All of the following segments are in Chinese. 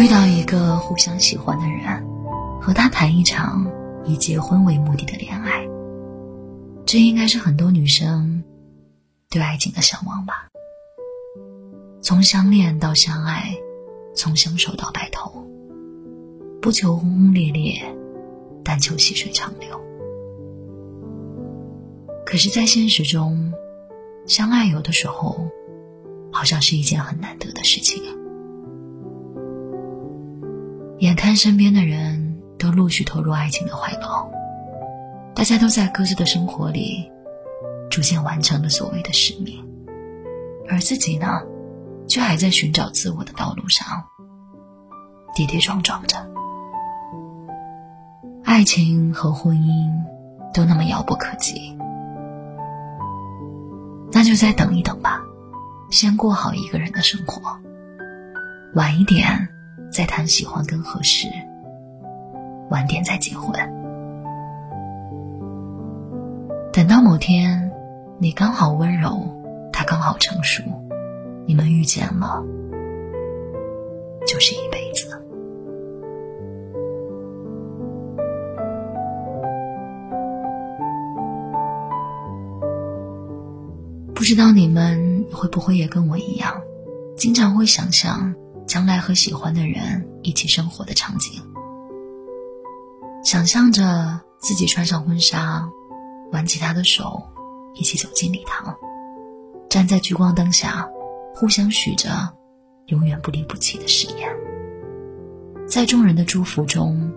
遇到一个互相喜欢的人，和他谈一场以结婚为目的的恋爱，这应该是很多女生对爱情的向往吧。从相恋到相爱，从相守到白头，不求轰轰烈烈，但求细水长流。可是，在现实中，相爱有的时候，好像是一件很难得的事情啊。眼看身边的人都陆续投入爱情的怀抱，大家都在各自的生活里逐渐完成了所谓的使命，而自己呢，却还在寻找自我的道路上跌跌撞撞着。爱情和婚姻都那么遥不可及，那就再等一等吧，先过好一个人的生活，晚一点。再谈喜欢跟合适，晚点再结婚。等到某天，你刚好温柔，他刚好成熟，你们遇见了，就是一辈子。不知道你们会不会也跟我一样，经常会想象。将来和喜欢的人一起生活的场景，想象着自己穿上婚纱，挽起他的手，一起走进礼堂，站在聚光灯下，互相许着永远不离不弃的誓言，在众人的祝福中，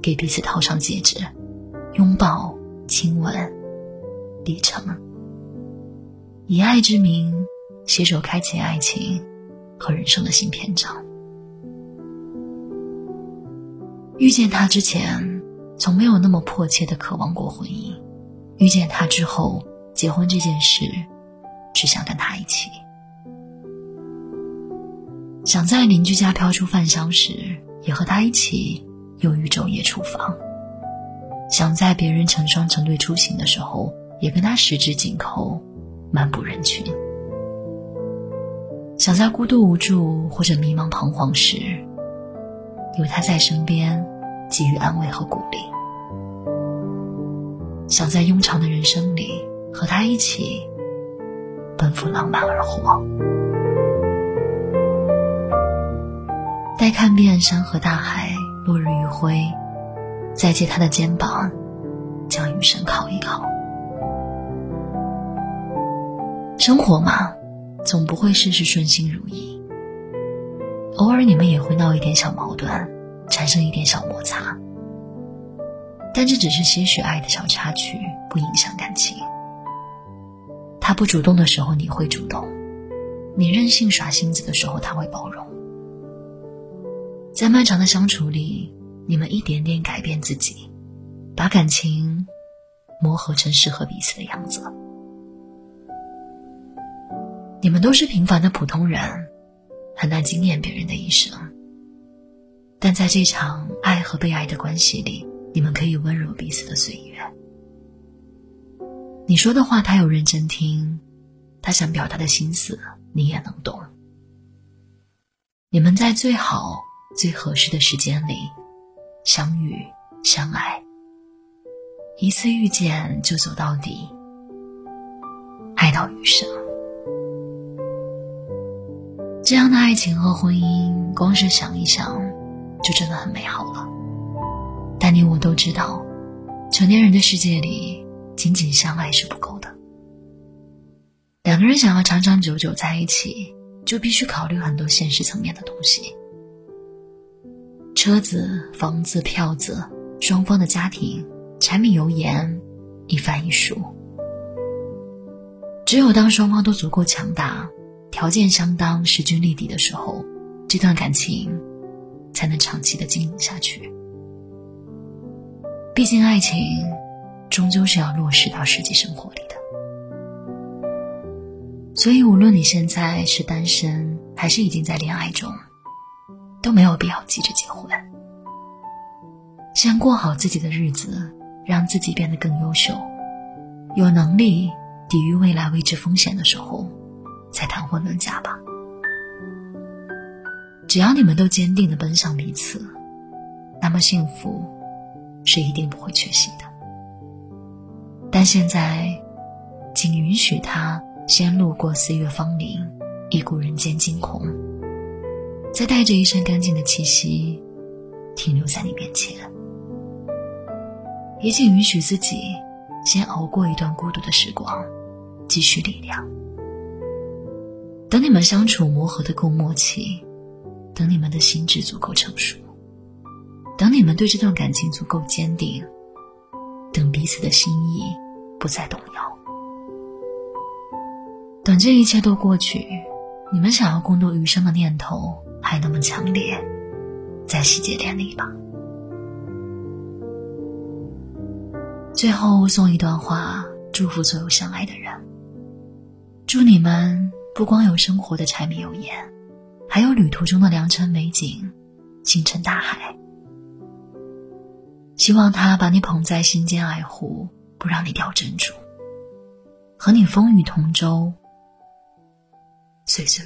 给彼此套上戒指，拥抱、亲吻、礼成，以爱之名携手开启爱情。和人生的新篇章。遇见他之前，从没有那么迫切的渴望过婚姻；遇见他之后，结婚这件事，只想跟他一起。想在邻居家飘出饭香时，也和他一起忧郁昼夜厨房；想在别人成双成对出行的时候，也跟他十指紧扣，漫步人群。想在孤独无助或者迷茫彷徨时，有他在身边给予安慰和鼓励；想在庸常的人生里和他一起奔赴浪漫而活。待看遍山河大海，落日余晖，再借他的肩膀，将余生靠一靠。生活嘛。总不会事事顺心如意，偶尔你们也会闹一点小矛盾，产生一点小摩擦。但这只是些许爱的小插曲，不影响感情。他不主动的时候，你会主动；你任性耍性子的时候，他会包容。在漫长的相处里，你们一点点改变自己，把感情磨合成适合彼此的样子。你们都是平凡的普通人，很难惊艳别人的一生。但在这场爱和被爱的关系里，你们可以温柔彼此的岁月。你说的话，他有认真听；他想表达的心思，你也能懂。你们在最好、最合适的时间里相遇、相爱，一次遇见就走到底，爱到余生。这样的爱情和婚姻，光是想一想，就真的很美好了。但你我都知道，成年人的世界里，仅仅相爱是不够的。两个人想要长长久久在一起，就必须考虑很多现实层面的东西：车子、房子、票子，双方的家庭、柴米油盐，一饭一书。只有当双方都足够强大。条件相当、势均力敌的时候，这段感情才能长期的经营下去。毕竟，爱情终究是要落实到实际生活里的。所以，无论你现在是单身，还是已经在恋爱中，都没有必要急着结婚。先过好自己的日子，让自己变得更优秀，有能力抵御未来未知风险的时候。再谈婚论嫁吧。只要你们都坚定的奔向彼此，那么幸福是一定不会缺席的。但现在，请允许他先路过四月芳龄，一顾人间惊鸿，再带着一身干净的气息停留在你面前。也请允许自己先熬过一段孤独的时光，积蓄力量。等你们相处磨合的够默契，等你们的心智足够成熟，等你们对这段感情足够坚定，等彼此的心意不再动摇，等这一切都过去，你们想要共度余生的念头还那么强烈，再喜结连理吧。最后送一段话，祝福所有相爱的人，祝你们。不光有生活的柴米油盐，还有旅途中的良辰美景、星辰大海。希望他把你捧在心间爱护，不让你掉珍珠，和你风雨同舟，岁岁。